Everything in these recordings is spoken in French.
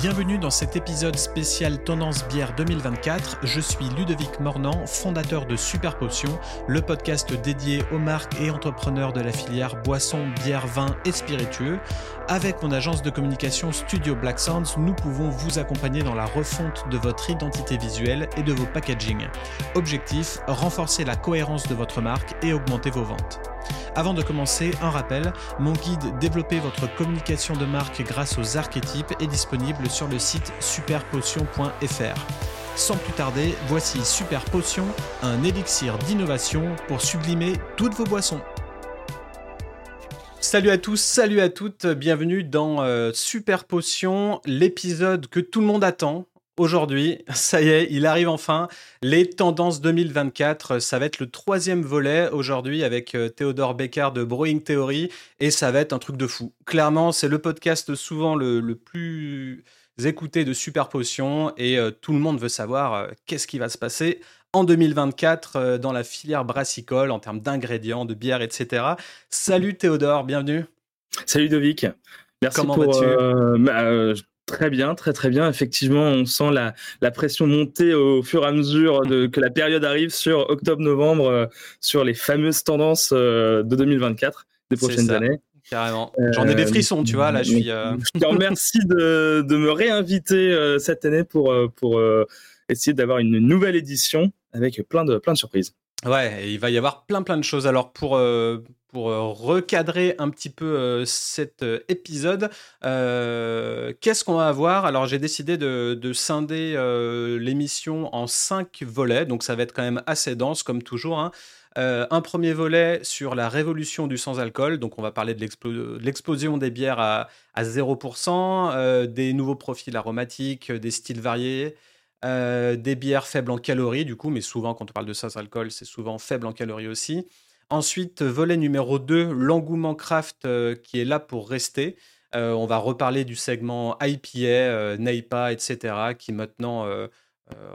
Bienvenue dans cet épisode spécial Tendance Bière 2024. Je suis Ludovic Mornan, fondateur de Super Potion, le podcast dédié aux marques et entrepreneurs de la filière boissons, bière, vin et spiritueux. Avec mon agence de communication Studio Black Sounds, nous pouvons vous accompagner dans la refonte de votre identité visuelle et de vos packaging. Objectif, renforcer la cohérence de votre marque et augmenter vos ventes. Avant de commencer, un rappel, mon guide Développer votre communication de marque grâce aux archétypes est disponible sur le site superpotion.fr. Sans plus tarder, voici Super Potion, un élixir d'innovation pour sublimer toutes vos boissons. Salut à tous, salut à toutes, bienvenue dans euh, Super Potion, l'épisode que tout le monde attend aujourd'hui, ça y est, il arrive enfin. Les tendances 2024, ça va être le troisième volet aujourd'hui avec euh, Théodore Beccard de Brewing Theory et ça va être un truc de fou. Clairement, c'est le podcast souvent le, plus écouté de Super Potion et euh, tout le monde veut savoir euh, qu'est-ce qui va se passer en 2024 dans la filière brassicole en termes d'ingrédients, de bière, etc. Salut Théodore, bienvenue. Salut Dovic. Merci Comment vas-tu? bah, Très bien, très très bien. Effectivement, on sent la, la pression monter au fur et à mesure de, que la période arrive sur octobre-novembre, euh, sur les fameuses tendances euh, de 2024, des prochaines années. Carrément. J'en ai des euh, frissons, tu vois. Là, je suis. Je te remercie de, de me réinviter cette année pour, pour essayer d'avoir une nouvelle édition avec plein de, plein de surprises. Ouais, il va y avoir plein plein de choses. Alors pour pour euh, recadrer un petit peu euh, cet euh, épisode, qu'est-ce qu'on va avoir? Alors j'ai décidé de, scinder l'émission en cinq volets, donc ça va être quand même assez dense comme toujours. Hein. un premier volet sur la révolution du sans-alcool, donc on va parler de l'explosion des bières à, à 0%, des nouveaux profils aromatiques, des styles variés, des bières faibles en calories du coup, mais souvent quand on parle de sans-alcool, c'est souvent faible en calories aussi. Ensuite, volet numéro 2, l'engouement craft euh, qui est là pour rester. Euh, on va reparler du segment IPA, euh, NEIPA, etc. qui maintenant,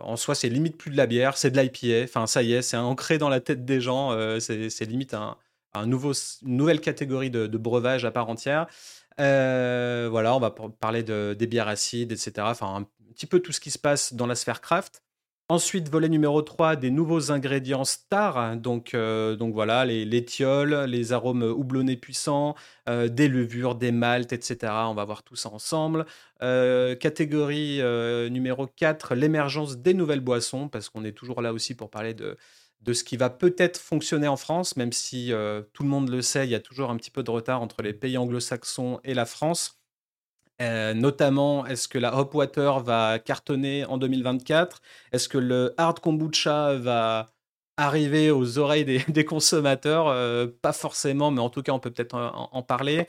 en soi, c'est limite plus de la bière, c'est de l'IPA. Enfin, ça y est, c'est ancré dans la tête des gens. c'est limite un, nouveau, une nouvelle catégorie de, breuvage à part entière. voilà, on va parler de, des bières acides, etc. Enfin, un petit peu tout ce qui se passe dans la sphère craft. Ensuite, volet numéro 3, des nouveaux ingrédients stars. Donc, euh, donc voilà, les, les les arômes houblonnés puissants, euh, des levures, des maltes, etc. On va voir tout ça ensemble. Euh, catégorie numéro 4, l'émergence des nouvelles boissons, parce qu'on est toujours là aussi pour parler de, de ce qui va peut-être fonctionner en France, même si tout le monde le sait, il y a toujours un petit peu de retard entre les pays anglo-saxons et la France. Euh, notamment, est-ce que la Hop Water va cartonner en 2024 Est-ce que le hard kombucha va arriver aux oreilles des, consommateurs? Euh, Pas forcément, mais en tout cas, on peut peut-être en, parler.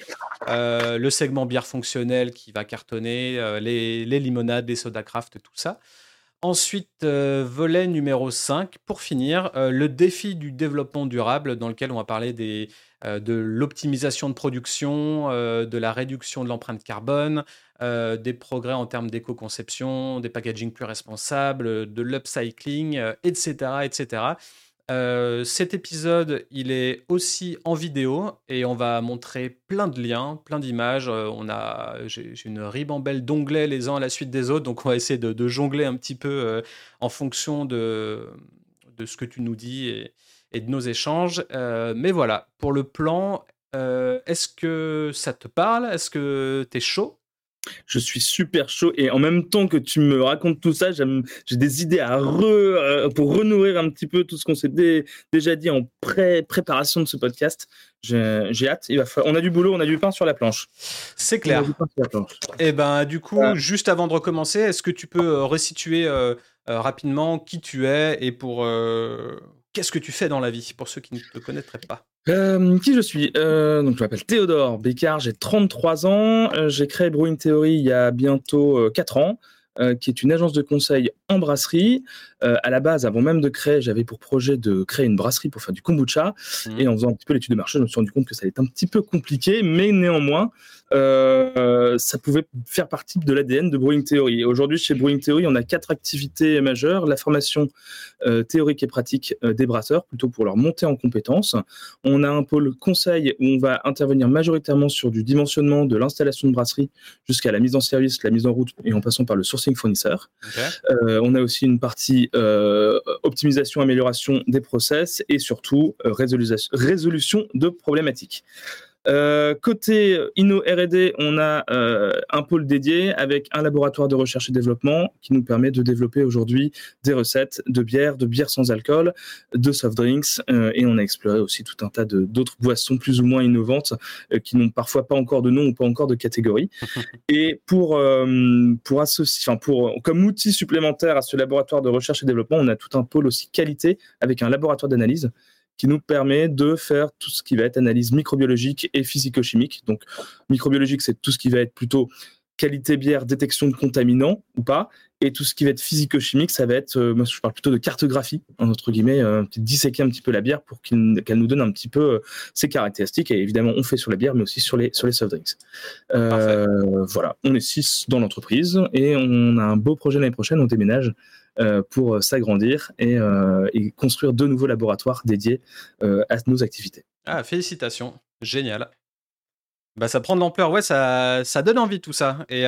Euh, le segment bière fonctionnelle qui va cartonner, les, les, limonades, les soda craft, tout ça. Ensuite, volet numéro 5, pour finir, le défi du développement durable, dans lequel on va parler euh, de l'optimisation de production, euh, de la réduction de l'empreinte carbone, euh, des progrès en termes d'éco-conception, des packaging plus responsables, de l'upcycling, etc. cet épisode, il est aussi en vidéo et on va montrer plein de liens, plein d'images. on a, j'ai, une ribambelle d'onglets les uns à la suite des autres, donc on va essayer de, jongler un petit peu en fonction de, de ce que tu nous dis et, et de nos échanges. Euh, mais voilà, pour le plan, euh, est-ce que ça te parle? Est-ce que tu es chaud? Je suis super chaud et en même temps que tu me racontes tout ça, j'ai des idées à euh, pour renourrir un petit peu tout ce qu'on s'est déjà dit en pré-préparation de ce podcast. J'ai hâte. Il va On a du boulot, on a du pain sur la planche. C'est clair. Et eh ben du coup, juste avant de recommencer, est-ce que tu peux resituer rapidement qui tu es et pour Qu'est-ce que tu fais dans la vie pour ceux qui ne te connaîtraient pas? Euh, qui je suis? Euh, Donc, je m'appelle Théodore Bécard, j'ai 33 ans. Euh, j'ai créé Brewing Theory il y a bientôt 4 ans, qui est une agence de conseil en brasserie. À la base, avant même de créer, j'avais pour projet de créer une brasserie pour faire du kombucha. Mmh. Et en faisant un petit peu l'étude de marché, je me suis rendu compte que ça allait être un petit peu compliqué, mais néanmoins, euh, ça pouvait faire partie de l'ADN de Brewing Theory. Aujourd'hui, chez Brewing Theory, on a quatre activités majeures la formation euh, théorique et pratique euh, des brasseurs, plutôt pour leur monter en compétences. On a un pôle conseil où on va intervenir majoritairement sur du dimensionnement de l'installation de brasserie jusqu'à la mise en service, la mise en route et en passant par le sourcing fournisseur. on a aussi une partie optimisation, amélioration des process et surtout résolution de problématiques. Euh, côté Inno R&D, on a euh, un pôle dédié avec un laboratoire de recherche et développement qui nous permet de développer aujourd'hui des recettes de bière, de bière sans alcool, de soft drinks euh, et on a exploré aussi tout un tas d'autres boissons plus ou moins innovantes qui n'ont parfois pas encore de nom ou pas encore de catégorie. et pour pour associer, enfin pour comme outil supplémentaire à ce laboratoire de recherche et développement, on a tout un pôle aussi qualité avec un laboratoire d'analyse qui nous permet de faire tout ce qui va être analyse microbiologique et physico-chimique. Donc, microbiologique, c'est tout ce qui va être plutôt qualité bière, détection de contaminants ou pas. Et tout ce qui va être physico-chimique, ça va être, euh, moi je parle plutôt de cartographie, entre guillemets, euh, disséquer un petit peu la bière pour qu'elle nous donne un petit peu euh, ses caractéristiques. Et évidemment, on fait sur la bière, mais aussi sur les, sur les soft drinks. voilà, on est six dans l'entreprise et on a un beau projet l'année prochaine, on déménage euh, pour s'agrandir euh, et, construire de nouveaux laboratoires dédiés euh, à nos activités. Ah, félicitations, génial. Bah, ça prend de l'ampleur, ouais, ça, ça donne envie tout ça. Et,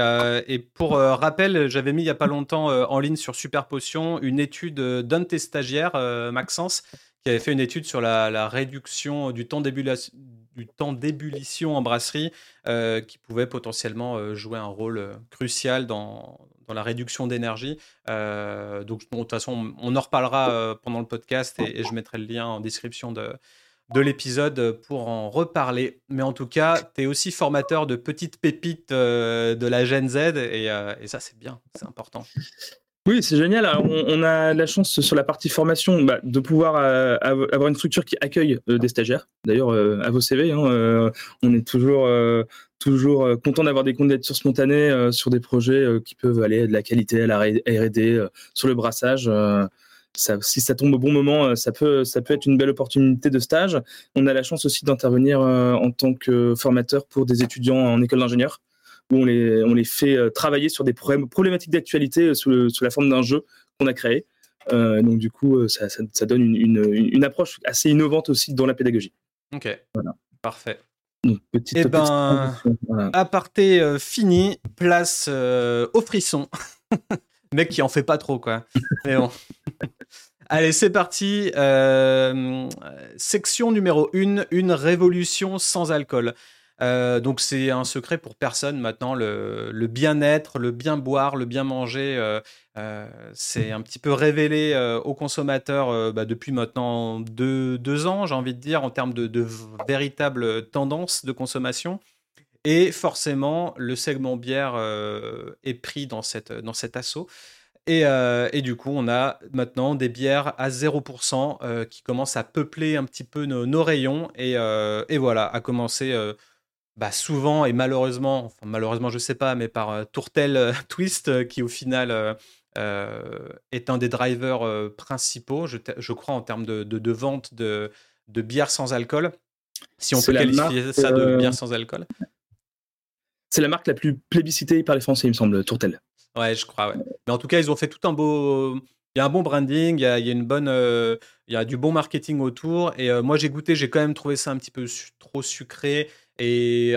et pour rappel, j'avais mis il n'y a pas longtemps en ligne sur Super Potion une étude d'un de tes stagiaires, Maxence, qui avait fait une étude sur la, la réduction du temps d'ébullition en brasserie, qui pouvait potentiellement jouer un rôle crucial dans, dans la réduction d'énergie. Euh, donc, de toute façon, on en reparlera euh, pendant le podcast et, je mettrai le lien en description de, de l'épisode pour en reparler. Mais en tout cas, tu es aussi formateur de petites pépites euh, de la Gen Z et, et ça, c'est bien, c'est important. Oui, c'est génial. on, a la chance sur la partie formation bah, de pouvoir avoir une structure qui accueille des stagiaires. D'ailleurs, à vos CV, hein, on est toujours toujours euh, content d'avoir des candidatures spontanées euh, sur des projets euh, qui peuvent aller de la qualité à la R&D, sur le brassage. Ça, si ça tombe au bon moment, ça peut, ça peut être une belle opportunité de stage. On a la chance aussi d'intervenir en tant que formateur pour des étudiants en école d'ingénieur, où on les, on les fait travailler sur des problématiques d'actualité sous, sous, la forme d'un jeu qu'on a créé. donc du coup, ça, ça, donne une, une, une, approche assez innovante aussi dans la pédagogie. Ok, voilà. parfait. Et eh ben, aparté euh, fini, place euh, au frisson. Mec qui en fait pas trop, quoi. Allez, c'est parti. Euh, section numéro 1, une révolution sans alcool. Euh, donc c'est un secret pour personne maintenant. Le, bien-être, le bien boire, le bien manger, euh, c'est un petit peu révélé aux consommateurs bah, depuis maintenant deux, ans, j'ai envie de dire, en termes de, de véritable tendance de consommation. Et forcément, le segment bière est pris dans, cette, dans cet assaut. Et, du coup, on a maintenant des bières à 0% qui commencent à peupler un petit peu nos, rayons. Et, et, voilà, à commencer bah, souvent et malheureusement, enfin, malheureusement je sais pas, mais par euh, Tourtel euh, Twist euh, qui au final est un des drivers principaux, je, je, crois, en termes de, de, vente de, de, bière sans alcool. Si on peut qualifier ça de bière sans alcool. C'est la marque la plus plébiscitée par les Français, il me semble, Tourtel. Ouais, je crois. Mais en tout cas, ils ont fait tout un beau. Il y a un bon branding, il y a, une bonne, il y a du bon marketing autour. Et moi, j'ai goûté, j'ai quand même trouvé ça un petit peu trop sucré et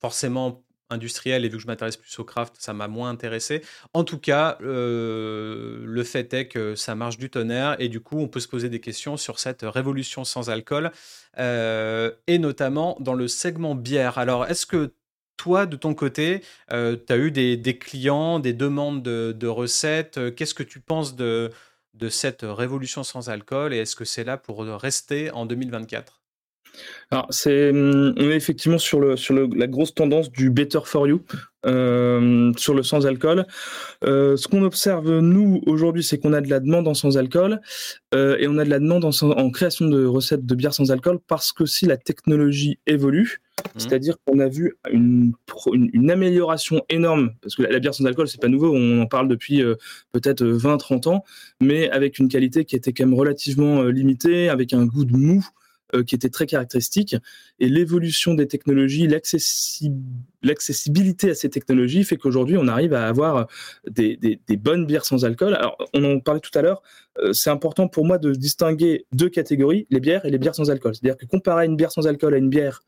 forcément industriel et vu que je m'intéresse plus au craft, ça m'a moins intéressé. En tout cas, euh, le fait est que ça marche du tonnerre et du coup, on peut se poser des questions sur cette révolution sans alcool euh, et notamment dans le segment bière. Alors, est-ce que toi, de ton côté, euh, tu as eu des, clients, des demandes de, recettes Qu'est-ce que tu penses de, cette révolution sans alcool et est-ce que c'est là pour rester en 2024 alors, c'est, hum, on est effectivement sur, la grosse tendance du better for you, euh, sur le sans alcool. Euh, ce qu'on observe, nous, aujourd'hui, c'est qu'on a de la demande en sans alcool euh, et on a de la demande en, en, création de recettes de bière sans alcool parce que si la technologie évolue, Mmh. C'est-à-dire qu'on a vu une, amélioration énorme, parce que la, bière sans alcool, c'est pas nouveau, on en parle depuis euh, peut-être 20-30 ans, mais avec une qualité qui était quand même relativement euh, limitée, avec un goût de mou euh, qui était très caractéristique. Et l'évolution des technologies, l'accessibilité à ces technologies fait qu'aujourd'hui, on arrive à avoir des, des, bonnes bières sans alcool. Alors, on en parlait tout à l'heure, c'est important pour moi de distinguer deux catégories, les bières et les bières sans alcool. C'est-à-dire que comparer une bière sans alcool à une bière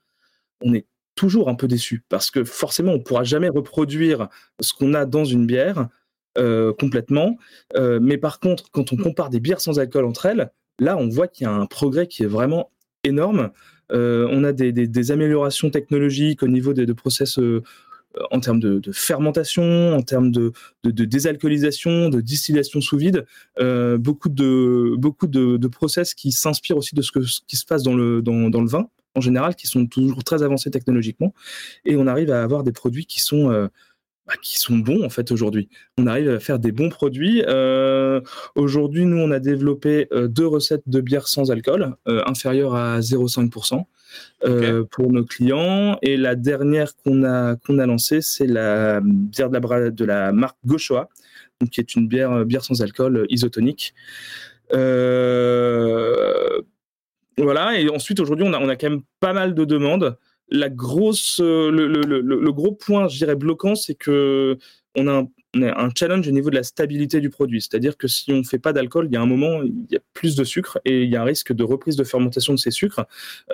on est toujours un peu déçu parce que forcément, on ne pourra jamais reproduire ce qu'on a dans une bière euh, complètement. Euh, mais par contre, quand on compare des bières sans alcool entre elles, là, on voit qu'il y a un progrès qui est vraiment énorme. Euh, on a des, améliorations technologiques au niveau des, de process en termes de, fermentation, en termes de, désalcoolisation, de distillation sous vide, beaucoup de beaucoup de, process qui s'inspirent aussi de ce, qui se passe dans le vin en général qui sont toujours très avancés technologiquement et on arrive à avoir des produits qui sont euh, bah, qui sont bons en fait aujourd'hui. On arrive à faire des bons produits. Euh, aujourd'hui, nous on a développé euh, deux recettes de bière sans alcool inférieures à 0,5%. pour nos clients et la dernière qu'on a qu'on a lancée c'est la bière de la, de la marque Gauchois donc qui est une bière bière sans alcool isotonique euh, voilà, et ensuite aujourd'hui on a, quand même pas mal de demandes. La grosse, euh, le, gros point, je dirais, bloquant, c'est que on a, un, challenge au niveau de la stabilité du produit. C'est-à-dire que si on ne fait pas d'alcool, il y a un moment, il y a plus de sucre et il y a un risque de reprise de fermentation de ces sucres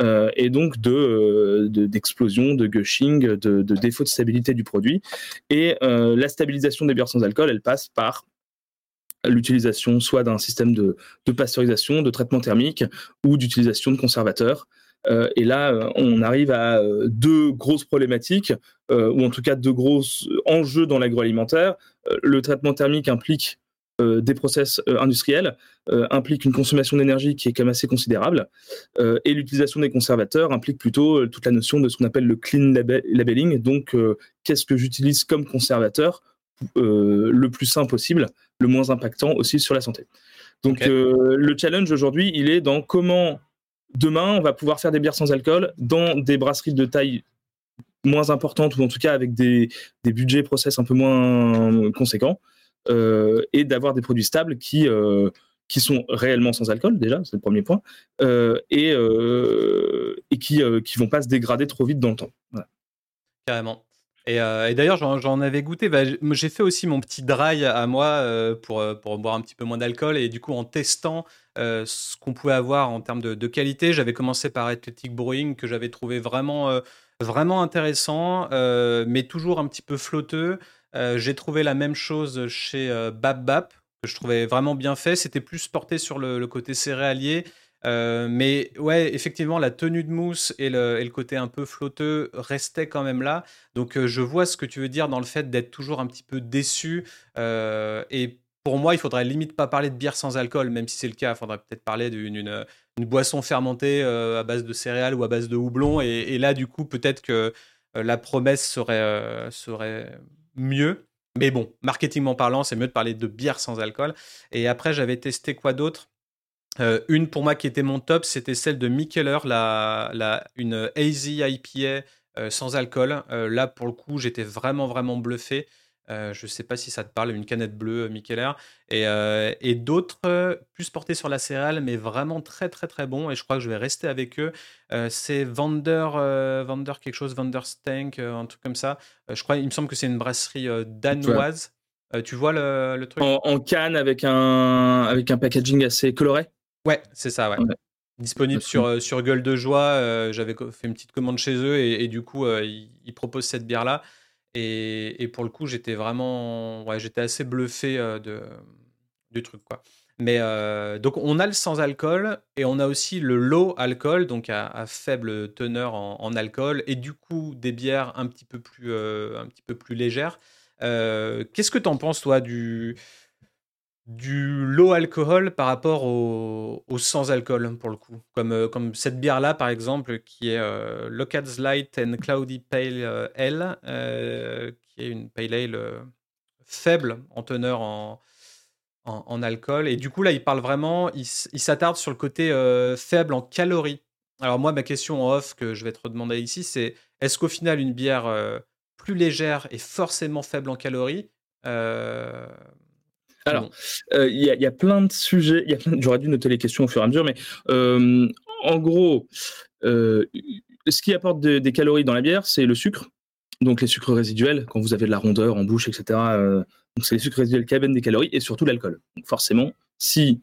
euh, et donc de, euh, d'explosion, de, gushing, de, de, défaut de stabilité du produit. Et la stabilisation des bières sans alcool, elle passe par l'utilisation soit d'un système de, pasteurisation, de traitement thermique ou d'utilisation de conservateurs. Euh, et là, euh, on arrive à euh, deux grosses problématiques, ou en tout cas deux gros enjeux dans l'agroalimentaire. le traitement thermique implique des process industriels, implique une consommation d'énergie qui est quand même assez considérable, et l'utilisation des conservateurs implique plutôt toute la notion de ce qu'on appelle le clean labeling. Donc, qu'est-ce que j'utilise comme conservateur euh, le plus sain possible, le moins impactant aussi sur la santé. Donc euh, le challenge aujourd'hui, il est dans comment demain on va pouvoir faire des bières sans alcool dans des brasseries de taille moins importante ou en tout cas avec des, des budgets process un peu moins conséquents euh, et d'avoir des produits stables qui qui sont réellement sans alcool déjà, c'est le premier point, et, et qui qui vont pas se dégrader trop vite dans le temps. Carrément. Euh, et, d'ailleurs, j'en avais goûté. Bah, j'ai fait aussi mon petit dry à moi euh, pour, euh, pour boire un petit peu moins d'alcool. Et du coup, en testant ce qu'on pouvait avoir en termes de, qualité, j'avais commencé par Athletic Brewing, que j'avais trouvé vraiment, vraiment intéressant, mais toujours un petit peu flotteux. j'ai trouvé la même chose chez Bap Bap, que je trouvais vraiment bien fait. C'était plus porté sur le côté céréalier. Euh, mais ouais, effectivement, la tenue de mousse et le, côté un peu flotteux restaient quand même là. Donc euh, je vois ce que tu veux dire dans le fait d'être toujours un petit peu déçu. Euh, et pour moi, il faudrait limite pas parler de bière sans alcool, même si c'est le cas. Il faudrait peut-être parler d'une une, boisson fermentée à base de céréales ou à base de houblon. Et, là, du coup, peut-être que la promesse serait, serait mieux. Mais bon, marketingment parlant, c'est mieux de parler de bière sans alcool. Et après, j'avais testé quoi d'autre? Euh, une pour moi qui était mon top, c'était celle de Mikeller, la, la, une Hazy IPA euh, sans alcool. Euh, là, pour le coup, j'étais vraiment, vraiment bluffé. je ne sais pas si ça te parle, une canette bleue Mikeller. Et, et d'autres, plus portés sur la céréale, mais vraiment très, très, très bons. Et je crois que je vais rester avec eux. c'est Vander, Vander quelque chose, Vander Stank, un truc comme ça. je crois, il me semble que c'est une brasserie danoise. tu vois le, le truc? En, en, canne avec un, avec un packaging assez coloré? Ouais, c'est ça, ouais. Disponible sur, euh, sur Gueule de Joie. Euh, j'avais fait une petite commande chez eux et, du coup, euh, ils, proposent cette bière-là. Et, pour le coup, j'étais vraiment. Ouais, j'étais assez bluffé de, du truc, quoi. Mais donc, on a le sans alcool et on a aussi le low alcool, donc à, faible teneur en, alcool, et du coup, des bières un petit peu plus, un petit peu plus légères. Qu'est-ce que tu en penses, toi, du du low alcool par rapport au, sans alcool pour le coup. Comme, euh, comme cette bière là par exemple qui est euh, Locad's Light and Cloudy Pale euh, Ale, qui est une pale ale faible en teneur en, en, alcool. Et du coup là il parle vraiment, il, s'attarde sur le côté faible en calories. Alors moi, ma question en off que je vais te redemander ici, c'est est-ce qu'au final, une bière plus légère est forcément faible en calories Alors, il y, a plein de sujets. J'aurais dû noter les questions au fur et à mesure, mais en gros, ce qui apporte des calories dans la bière, c'est le sucre. Donc les sucres résiduels, quand vous avez de la rondeur en bouche, etc. donc c'est les sucres résiduels qui amènent des calories et surtout l'alcool. forcément, si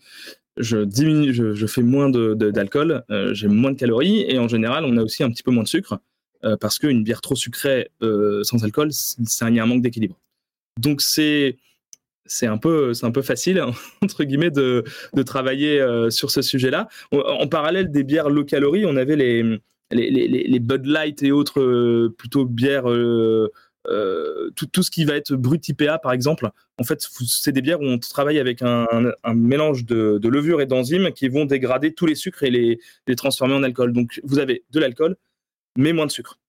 je diminue, je, fais moins d'alcool, euh, j'ai moins de calories et en général, on a aussi un petit peu moins de sucre euh, parce qu'une bière trop sucrée euh, sans alcool, c'est il y a un manque d'équilibre. Donc c'est c'est un peu c'est un peu facile entre guillemets de, de travailler sur ce sujet-là. En, parallèle des bières low calories, on avait les les, les, Bud Light et autres plutôt bières euh, tout, tout, ce qui va être brut IPA par exemple, en fait, c'est des bières où on travaille avec un, un, mélange de, de levure et d'enzymes qui vont dégrader tous les sucres et les, les transformer en alcool. Donc, vous avez de l'alcool, mais moins de sucre.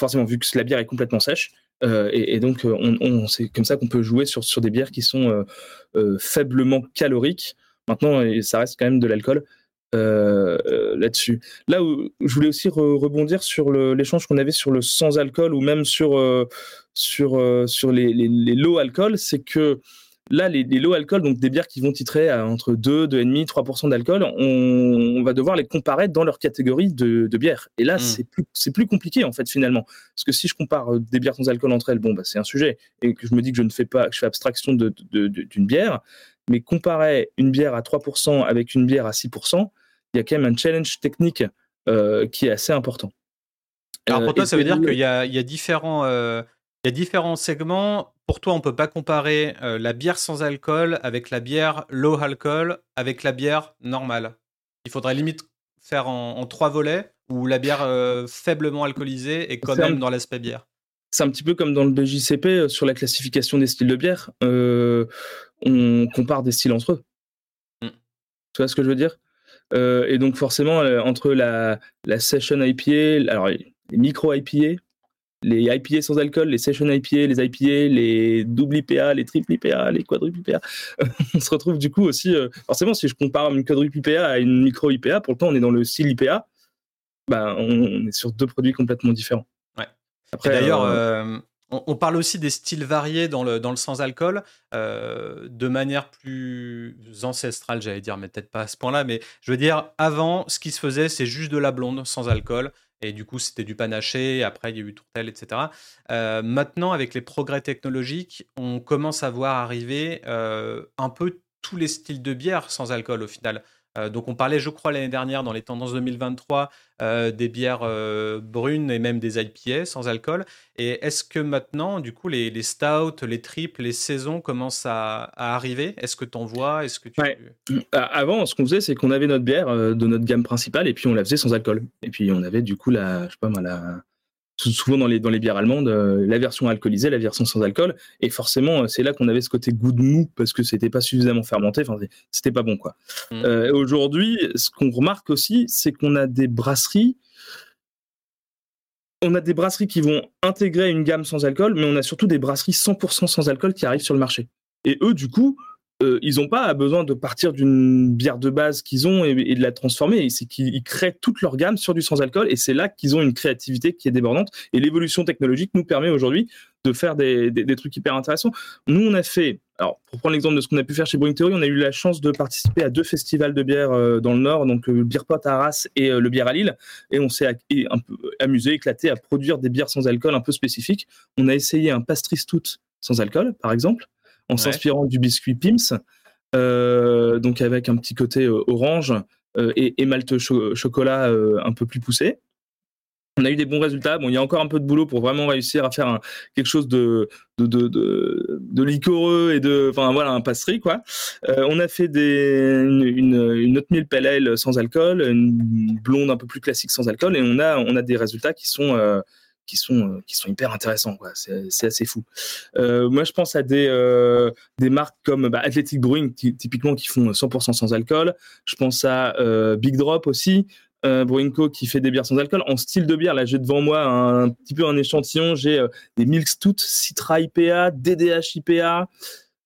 Forcément, vu que la bière est complètement sèche. Euh, et, donc, on, on c'est comme ça qu'on peut jouer sur, sur des bières qui sont euh, euh faiblement caloriques. Maintenant, ça reste quand même de l'alcool. Euh, euh, là-dessus. Là où je voulais aussi rebondir sur l'échange qu'on avait sur le sans alcool ou même sur euh, sur sur les, les, low alcool, c'est que là les, low alcool, donc des bières qui vont titrer à entre 2, 2,5%, 3% d'alcool, on, on, va devoir les comparer dans leur catégorie de, de bière. Et là, mmh. c'est plus compliqué en fait finalement, parce que si je compare des bières sans alcool entre elles, bon bah c'est un sujet et que je me dis que je ne fais pas, que je fais abstraction d'une de, de, bière, mais comparer une bière à 3% avec une bière à 6%, il y a quand même un challenge technique euh, qui est assez important. Alors pour euh, toi, ça veut dire qu'il y, a, différents, euh, il y a différents segments. Pour toi, on peut pas comparer la bière sans alcool avec la bière low alcool avec la bière normale. Il faudrait limite faire en, trois volets où la bière faiblement alcoolisée est quand même dans l'aspect bière. C'est un petit peu comme dans le BJCP sur la classification des styles de bière. on compare des styles entre eux. Mm. Tu vois ce que je veux dire? Euh, et donc forcément, euh, entre la, la session IPA, alors les micro IPA, les IPA sans alcool, les session IPA, les IPA, les double IPA, les triple IPA, les quadruple IPA, on se retrouve du coup aussi, euh, forcément, si je compare une quadruple IPA à une micro IPA, pourtant on est dans le style IPA, bah, on, est sur deux produits complètement différents. Ouais. D'ailleurs, on, parle aussi des styles variés dans le, dans le sans-alcool, euh, de manière plus ancestrale, j'allais dire, mais peut-être pas à ce point-là. Mais je veux dire, avant, ce qui se faisait, c'est juste de la blonde sans alcool. Et du coup, c'était du panaché. Après, il y a eu tourtel, etc. Euh, maintenant, avec les progrès technologiques, on commence à voir arriver euh, un peu tous les styles de bière sans alcool au final. Euh, donc on parlait, je crois, l'année dernière dans les tendances 2023 euh, des bières euh, brunes et même des IPA sans alcool. Et est-ce que maintenant, du coup, les, les stouts, les triples, les saisons commencent à, arriver? Est-ce que tu en vois? Est-ce que tu... Avant, ce qu'on faisait, c'est qu'on avait notre bière de notre gamme principale et puis on la faisait sans alcool. Et puis on avait du coup la, je sais pas moi, la, souvent dans les, dans les bières allemandes, euh, la version alcoolisée, la version sans alcool. Et forcément, euh, c'est là qu'on avait ce côté goût de mou parce que c'était pas suffisamment fermenté. Enfin, c'était pas bon, quoi. Mm. Euh, aujourd'hui, ce qu'on remarque aussi, c'est qu'on a des brasseries. On a des brasseries qui vont intégrer une gamme sans alcool, mais on a surtout des brasseries 100% sans alcool qui arrivent sur le marché. Et eux, du coup, euh, ils n'ont pas besoin de partir d'une bière de base qu'ils ont et, de la transformer. C'est qu'ils créent toute leur gamme sur du sans-alcool et c'est là qu'ils ont une créativité qui est débordante. Et l'évolution technologique nous permet aujourd'hui de faire des, trucs hyper intéressants. Nous, on a fait, alors pour prendre l'exemple de ce qu'on a pu faire chez Brewing Theory, on a eu la chance de participer à deux festivals de bière euh, dans le Nord, donc le Beer Pot à Arras et le Bière à Lille. Et on s'est amusé, éclaté à produire des bières sans alcool un peu spécifiques. On a essayé un pastry stout sans alcool, par exemple en s'inspirant du biscuit Pims, euh, donc avec un petit côté euh, orange euh, et, et, malte chocolat un peu plus poussé. On a eu des bons résultats. Bon, il y a encore un peu de boulot pour vraiment réussir à faire quelque chose de de, de, de, liquoreux et de, enfin voilà, un passerie quoi. on a fait des, une, une, une autre mille pale sans alcool, une blonde un peu plus classique sans alcool, et on a on a des résultats qui sont qui sont euh, qui sont hyper intéressants c'est assez fou. Euh, moi je pense à des euh, des marques comme bah, Athletic Brewing typiquement qui font 100% sans alcool. Je pense à Big Drop aussi euh, Co qui fait des bières sans alcool. En style de bière là j'ai devant moi un, petit peu un échantillon. J'ai des Milk Stout Citra IPA DDH IPA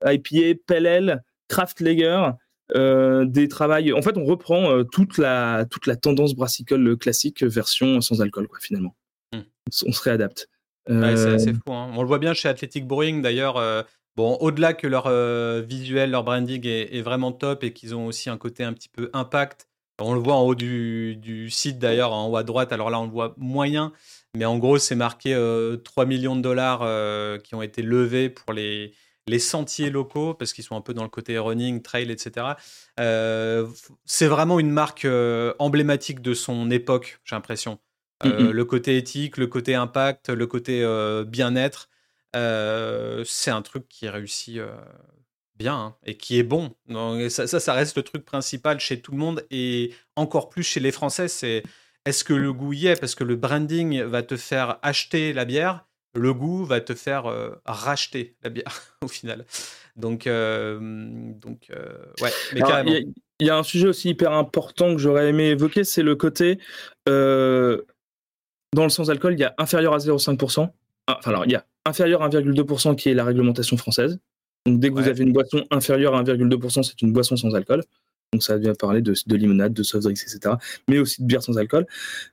IPA PLL Craft Lager des travails. En fait, on reprend toute la toute la tendance brassicole classique version sans alcool, quoi, finalement. Hmm. On se réadapte. c'est assez fou. Hein. On le voit bien chez Athletic Brewing, d'ailleurs. Bon, au-delà que leur visuel, leur branding est, vraiment top et qu'ils ont aussi un côté un petit peu impact. On le voit en haut du, du site d'ailleurs, en haut à droite. Alors là, on le voit moyen, mais en gros, c'est marqué 3 millions de dollars qui ont été levés pour les, les sentiers locaux, parce qu'ils sont un peu dans le côté running, trail, etc. Euh, c'est vraiment une marque euh, emblématique de son époque, j'ai l'impression. Euh, le côté éthique, le côté impact, le côté bien-être, c'est un truc qui réussit bien hein, et qui est bon. ça, ça, reste le truc principal chez tout le monde et encore plus chez les Français. C'est est-ce que le goût y est? Parce que le branding va te faire acheter la bière le goût va te faire euh, racheter la bière au final. Donc, euh, donc euh, ouais, mais carrément. Il y, a un sujet aussi hyper important que j'aurais aimé évoquer, c'est le côté dans le sans alcool, il y a inférieur à 0,5%. Ah, enfin, alors, il y a inférieur à 1,2% qui est la réglementation française. Donc, dès que vous avez une boisson inférieure à 1,2%, c'est une boisson sans alcool. Donc ça vient parler de, limonade, de soft drinks, etc. Mais aussi de bière sans alcool.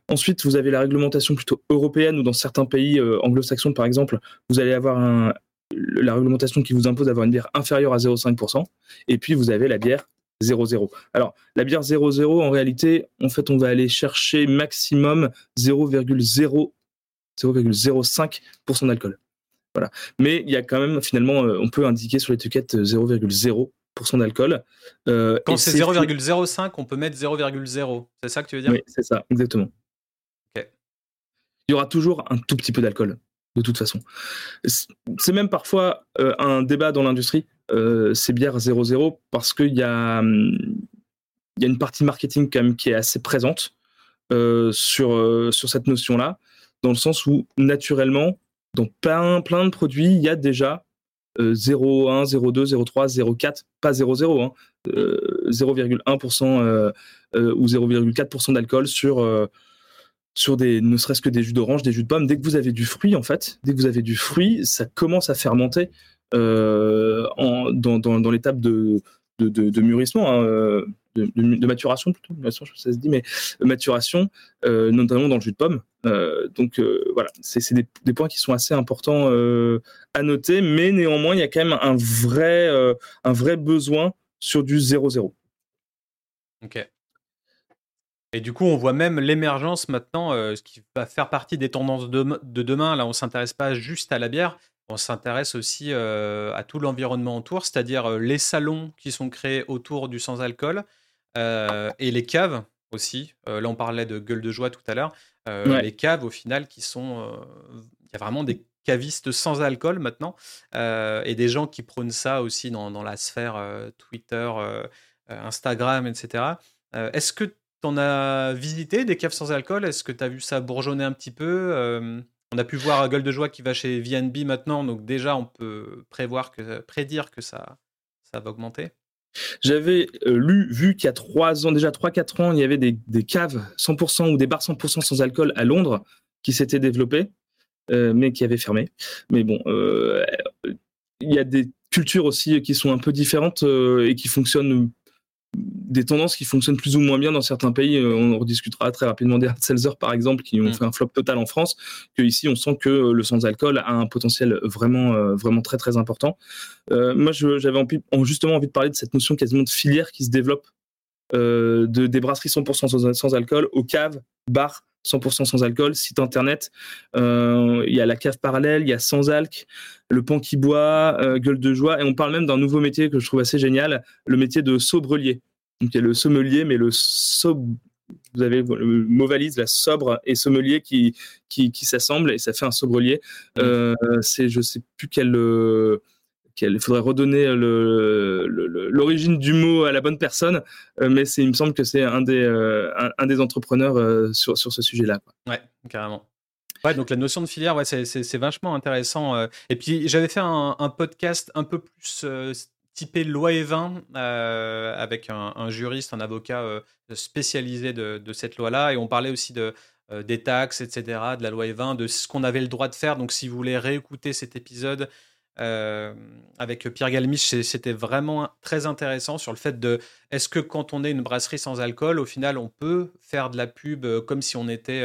Ensuite, vous avez la réglementation plutôt européenne ou dans certains pays euh, anglo-saxons, par exemple, vous allez avoir la réglementation qui vous impose d'avoir une bière inférieure à 0,5%. Et puis vous avez la bière 0,0. Alors, la bière 0,0, en réalité, en fait, on va aller chercher maximum 0,05% d'alcool. Voilà. Mais il y a quand même, finalement, euh, on peut indiquer sur l'étiquette 0,0% d'alcool. Euh, Quand c'est 0,05, on peut mettre 0,0. C'est ça que tu veux dire? Oui, c'est ça, exactement. Il y aura toujours un tout petit peu d'alcool, de toute façon. C'est même parfois euh, un débat dans l'industrie, euh, ces bières 0,0, parce qu'il y a, hum, y a une partie marketing quand même qui est assez présente euh, sur, sur cette notion-là, dans le sens où, naturellement, dans plein, de produits, il y a déjà 0,1, 0,2, 0,3, 0,4, pas 0,0, hein, 0,1% euh, euh, ou 0,4% d'alcool sur, euh, sur des, ne serait-ce que des jus d'orange, des jus de pomme. Dès que vous avez du fruit, en fait, dès que vous avez du fruit, ça commence à fermenter en, dans, l'étape de, mûrissement. Hein, de, maturation plutôt, je sais ça se dit, mais euh, maturation, euh, notamment dans le jus de pomme. Euh, donc voilà, c'est des, points qui sont assez importants à noter, mais néanmoins, il y a quand même un vrai, un vrai besoin sur du 0-0. Ok. Et du coup, on voit même l'émergence maintenant, ce qui va faire partie des tendances de, de demain. Là, on s'intéresse pas juste à la bière, on s'intéresse aussi à tout l'environnement autour, c'est-à-dire les salons qui sont créés autour du sans-alcool, euh, et les caves aussi. Euh, là, on parlait de gueule de joie tout à l'heure. Euh, les caves, au final, qui sont. Il y a vraiment des cavistes sans alcool maintenant et des gens qui prônent ça aussi dans, dans la sphère Twitter, Instagram, etc. Est-ce que tu en as visité des caves sans alcool? Est-ce que tu as vu ça bourgeonner un petit peu On a pu voir Gueule de Joie qui va chez VNB maintenant, donc déjà on peut prévoir que, prédire que ça, ça va augmenter. J'avais euh, lu, vu qu'il y a trois ans, déjà 3-4 ans, il y avait des, caves 100% ou des bars 100% sans alcool à Londres qui s'étaient développés, euh, mais qui avaient fermé. Mais bon, euh, il y a des cultures aussi qui sont un peu différentes et qui fonctionnent des tendances qui fonctionnent plus ou moins bien dans certains pays. Euh, on rediscutera très rapidement des hard seltzer par exemple qui ont mm. fait un flop total en France. Que ici on sent que le sans-alcool a un potentiel vraiment euh, vraiment très très important. Euh, moi j'avais justement envie de parler de cette notion quasiment de filière qui se développe de des brasseries 100% sans, sans, alcool aux caves, bars 100% sans alcool, site internet. Il y a la cave parallèle, il y a sans alc, le pan qui boit, gueule de joie, et on parle même d'un nouveau métier que je trouve assez génial, le métier de sobrelier. Donc il y a le sommelier, mais le sobre, vous avez le mot valise, la sobre et sommelier qui, qui, qui s'assemblent et ça fait un sobrelier. Mmh. Euh, c'est, je sais plus quel, euh, quel, il faudrait redonner l'origine du mot à la bonne personne, euh, mais il me semble que c'est un des, des entrepreneurs sur, sur ce sujet-là. Ouais, carrément. Ouais, donc la notion de filière, ouais, c'est vachement intéressant. Et puis j'avais fait un, podcast un peu plus typé loi et vin euh, avec un, juriste, un avocat euh, spécialisé de, cette loi-là. Et on parlait aussi de, euh, des taxes, etc., de la loi et vin, de ce qu'on avait le droit de faire. Donc si vous voulez réécouter cet épisode, avec Pierre Galmiche, c'était vraiment très intéressant sur le fait de est-ce que quand on est une brasserie sans alcool, au final, on peut faire de la pub comme si on était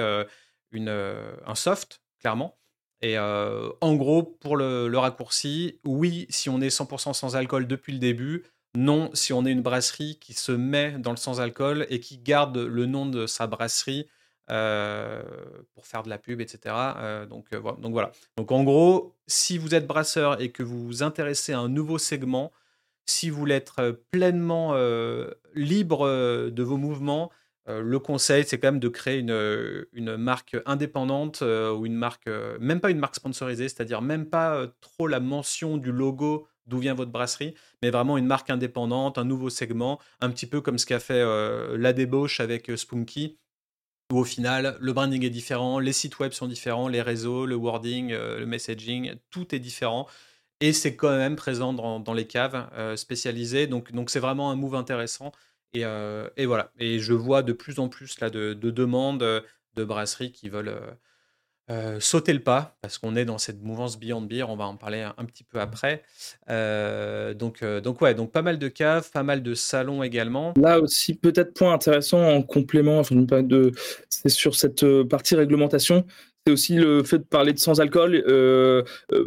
une, un soft, clairement? Et en gros, pour le, le, raccourci, oui, si on est 100% sans alcool depuis le début, non, si on est une brasserie qui se met dans le sans-alcool et qui garde le nom de sa brasserie euh, pour faire de la pub, etc. Euh, donc, euh, voilà. donc voilà. Donc en gros, si vous êtes brasseur et que vous vous intéressez à un nouveau segment, si vous voulez être pleinement libre de vos mouvements, le conseil, c'est quand même de créer une, une marque indépendante ou une marque, même pas une marque sponsorisée, c'est-à-dire même pas trop la mention du logo d'où vient votre brasserie, mais vraiment une marque indépendante, un nouveau segment, un petit peu comme ce qu'a fait la débauche avec Spunky, où au final, le branding est différent, les sites web sont différents, les réseaux, le wording, euh, le messaging, tout est différent. Et c'est quand même présent dans, les caves spécialisées. Donc, donc c'est vraiment un move intéressant. Et, et, voilà. Et je vois de plus en plus là, de demandes de brasseries qui veulent euh, sauter le pas, parce qu'on est dans cette mouvance Beyond Beer, on va en parler un, petit peu après. Euh, donc, euh, donc, ouais, donc pas mal de caves, pas mal de salons également. Là aussi, peut-être point intéressant en complément, de, c'est sur cette partie réglementation. C'est aussi le fait de parler de sans alcool,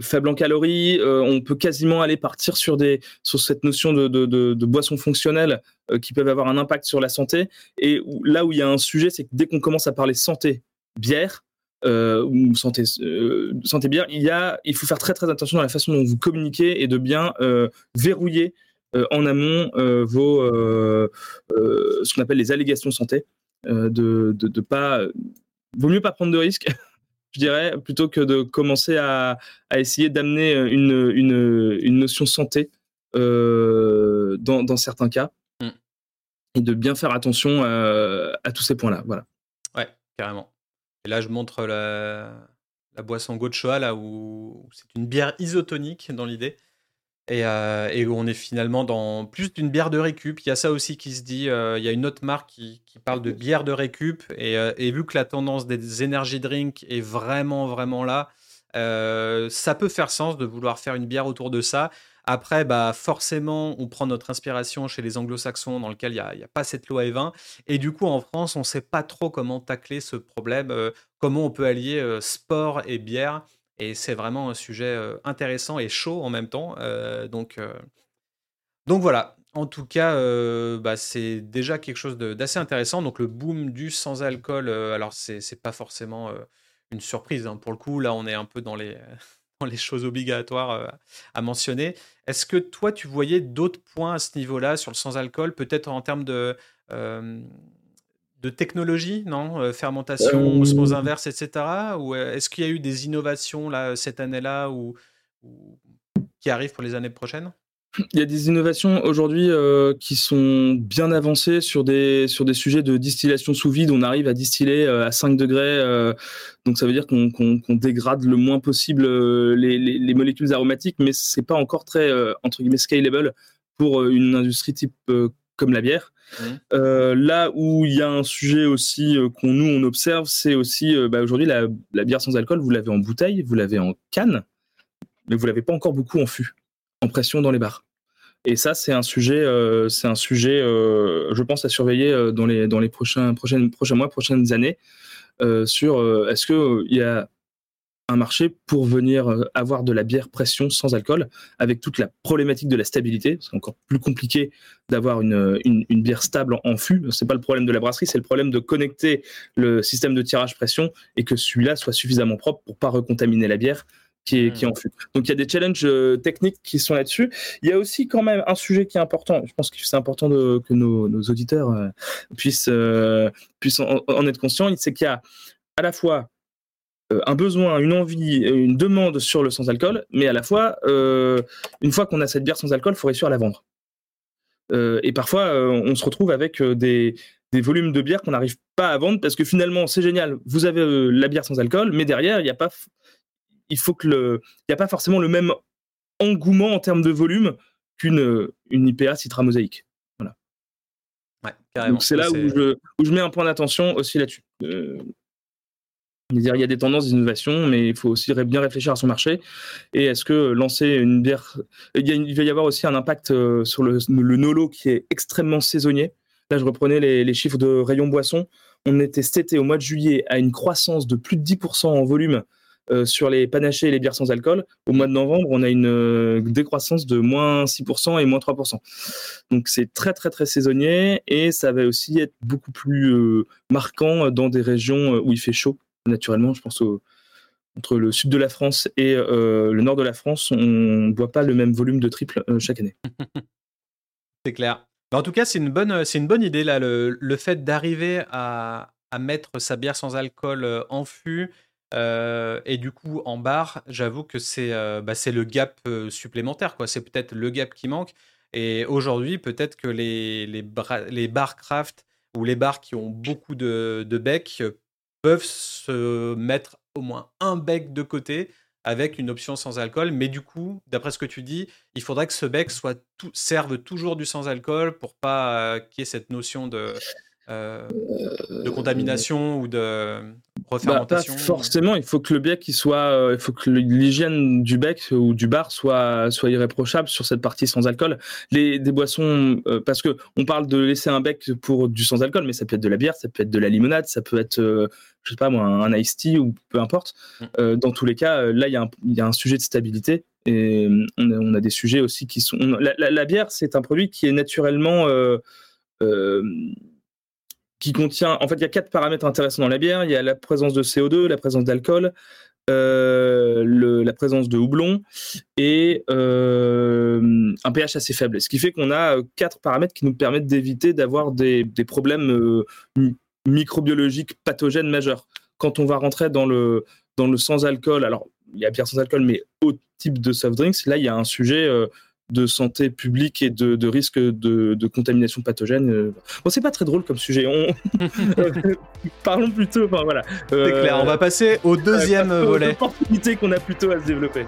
faible en calories. on peut quasiment aller partir sur, des, sur cette notion de, de, de boissons fonctionnelles qui peuvent avoir un impact sur la santé. Et là où il y a un sujet, c'est que dès qu'on commence à parler santé, bière, euh, ou santé, euh, santé bien, il, y a, il faut faire très très attention dans la façon dont vous communiquez et de bien euh, verrouiller euh, en amont vos ce qu'on appelle les allégations santé, de, de, de, pas vaut mieux pas prendre de risques. je dirais, plutôt que de commencer à, à essayer d'amener une, une, une, notion santé dans, dans, certains cas mm. et de bien faire attention à tous ces points-là. Voilà. Ouais, carrément. Et là, je montre la, boisson Gochoa, là où c'est une bière isotonique dans l'idée. Et, euh, où on est finalement dans plus d'une bière de récup. Il y a ça aussi qui se dit. Euh, il y a une autre marque qui, parle de bière de récup. Et, euh, et, vu que la tendance des energy drinks est vraiment, vraiment là, ça peut faire sens de vouloir faire une bière autour de ça. Après, bah, forcément, on prend notre inspiration chez les anglo-saxons dans lequel il n'y a, pas cette loi E20. Et du coup, en France, on ne sait pas trop comment tacler ce problème, euh, comment on peut allier euh, sport et bière. Et c'est vraiment un sujet euh, intéressant et chaud en même temps. donc, donc voilà. En tout cas, bah, c'est déjà quelque chose d'assez intéressant. Donc le boom du sans-alcool, alors c'est pas forcément une surprise. Hein. Pour le coup, là, on est un peu dans les les choses obligatoires euh, à mentionner. Est-ce que toi, tu voyais d'autres points à ce niveau-là sur le sans-alcool, peut-être en termes de, euh, de technologie, non euh, Fermentation, osmose inverse, etc. Ou est-ce qu'il y a eu des innovations là, cette année-là ou, qui arrivent pour les années prochaines? Il y a des innovations aujourd'hui euh, qui sont bien avancées sur des, sur des sujets de distillation sous vide. On arrive à distiller euh, à 5 degrés, euh, donc ça veut dire qu'on dégrade le moins possible les, les, les, molécules aromatiques, mais c'est pas encore très entre guillemets scalable pour une industrie type comme la bière. Mmh. là où il y a un sujet aussi qu'on nous on observe, c'est aussi bah, aujourd'hui la, la bière sans alcool. Vous l'avez en bouteille, vous l'avez en canne, mais vous l'avez pas encore beaucoup en fût pression dans les bars. Et ça, c'est un sujet, euh, c'est un sujet, euh, je pense, à surveiller euh, dans les prochains mois, prochaines années, sur est-ce que il y a un marché pour venir avoir de la bière pression sans alcool, avec toute la problématique de la stabilité? C'est encore plus compliqué d'avoir une, une, bière stable en, en fût. C'est pas le problème de la brasserie, c'est le problème de connecter le système de tirage pression et que celui-là soit suffisamment propre pour pas recontaminer la bière qui est, qui en. Donc il y a des challenges euh, techniques qui sont là-dessus. Il y a aussi quand même un sujet qui est important. Je pense que c'est important de, que nos, nos auditeurs euh, puissent, euh, puissent en, être conscients. C'est qu'il y a à la fois un besoin, une envie, une demande sur le sans-alcool, mais à la fois, une fois qu'on a cette bière sans alcool, il faut réussir à la vendre. et parfois, on se retrouve avec des, des volumes de bière qu'on n'arrive pas à vendre parce que finalement, c'est génial, vous avez la bière sans alcool, mais derrière, il n'y a pas il faut que le, il n'y a pas forcément le même engouement en termes de volume qu'une une IPA Citra Mosaïque. Voilà. Ouais, Donc c'est là où je, où je, mets un point d'attention aussi là-dessus. Euh, il y a des tendances d'innovation, mais il faut aussi bien réfléchir à son marché. Et est-ce que lancer une bière. Il, va y avoir aussi un impact euh, sur le, Nolo qui est extrêmement saisonnier. Là, je reprenais les, chiffres de rayon boisson. On était cet été, au mois de juillet, à une croissance de plus de 10% en volume euh, sur les panachés et les bières sans alcool. Au mois de novembre, on a une euh, décroissance de moins 6% et moins 3%. Donc c'est très très très saisonnier et ça va aussi être beaucoup plus marquant dans des régions où il fait chaud naturellement. Je pense entre le sud de la France et euh, le nord de la France, on ne voit pas le même volume de triple euh, chaque année. c'est clair. en tout cas, c'est une bonne, une bonne idée là, le, fait d'arriver à, mettre sa bière sans alcool euh, en fût et du coup en bar. J'avoue que c'est, bah, c'est le gap supplémentaire, quoi. C'est peut-être le gap qui manque. Et aujourd'hui, peut-être que les, les, les bars craft ou les bars qui ont beaucoup de, de becs peuvent se mettre au moins un bec de côté avec une option sans alcool. Mais du coup, d'après ce que tu dis, il faudrait que ce bec soit tout, serve toujours du sans alcool pour pas qu'il y ait cette notion de, euh, de contamination ou de refermentation bah, Forcément, il faut que le bec il soit, euh, il faut que l'hygiène du bec ou du bar soit soit irréprochable sur cette partie sans alcool. Les des boissons, euh, parce que on parle de laisser un bec pour du sans alcool, mais ça peut être de la bière, ça peut être de la limonade, ça peut être, je sais pas moi, un iced tea ou peu importe. Mm. dans tous les cas, là il y, a un, y a un sujet de stabilité et on a, on a des sujets aussi qui sont. la, la, la, bière, c'est un produit qui est naturellement qui contient, en fait, il y a quatre paramètres intéressants dans la bière. Il y a la présence de CO2, la présence d'alcool, euh, la présence de houblon et euh, un pH assez faible. Ce qui fait qu'on a euh, quatre paramètres qui nous permettent d'éviter d'avoir des, problèmes microbiologiques pathogènes majeurs. Quand on va rentrer dans le, dans le sans-alcool, alors il y a bière sans alcool, mais autre type de soft drinks, là il y a un sujet de santé publique et de, de risque de, contamination pathogène. Euh. Bon, c'est pas très drôle comme sujet. Parlons plutôt. Enfin, voilà. C'est clair. On va passer au deuxième volet. L'opportunité qu'on a plutôt à se développer.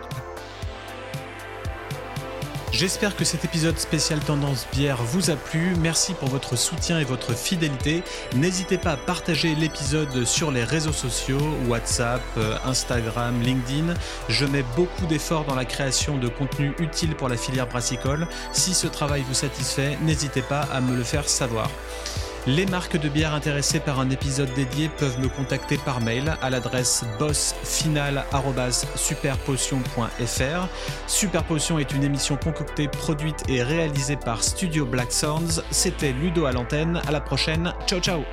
J'espère que cet épisode spécial Tendance Bière vous a plu. Merci pour votre soutien et votre fidélité. N'hésitez pas à partager l'épisode sur les réseaux sociaux, WhatsApp, euh, Instagram, LinkedIn. Je mets beaucoup d'efforts dans la création de contenu utile pour la filière brassicole. Si ce travail vous satisfait, n'hésitez pas à me le faire savoir. Les marques de bière intéressées par un épisode dédié peuvent me contacter par mail à l'adresse bossfinal.superpotion.fr. Super Potion est une émission concoctée, produite et réalisée par Studio Black Sounds. C'était Ludo à l'antenne. À la prochaine. Ciao ciao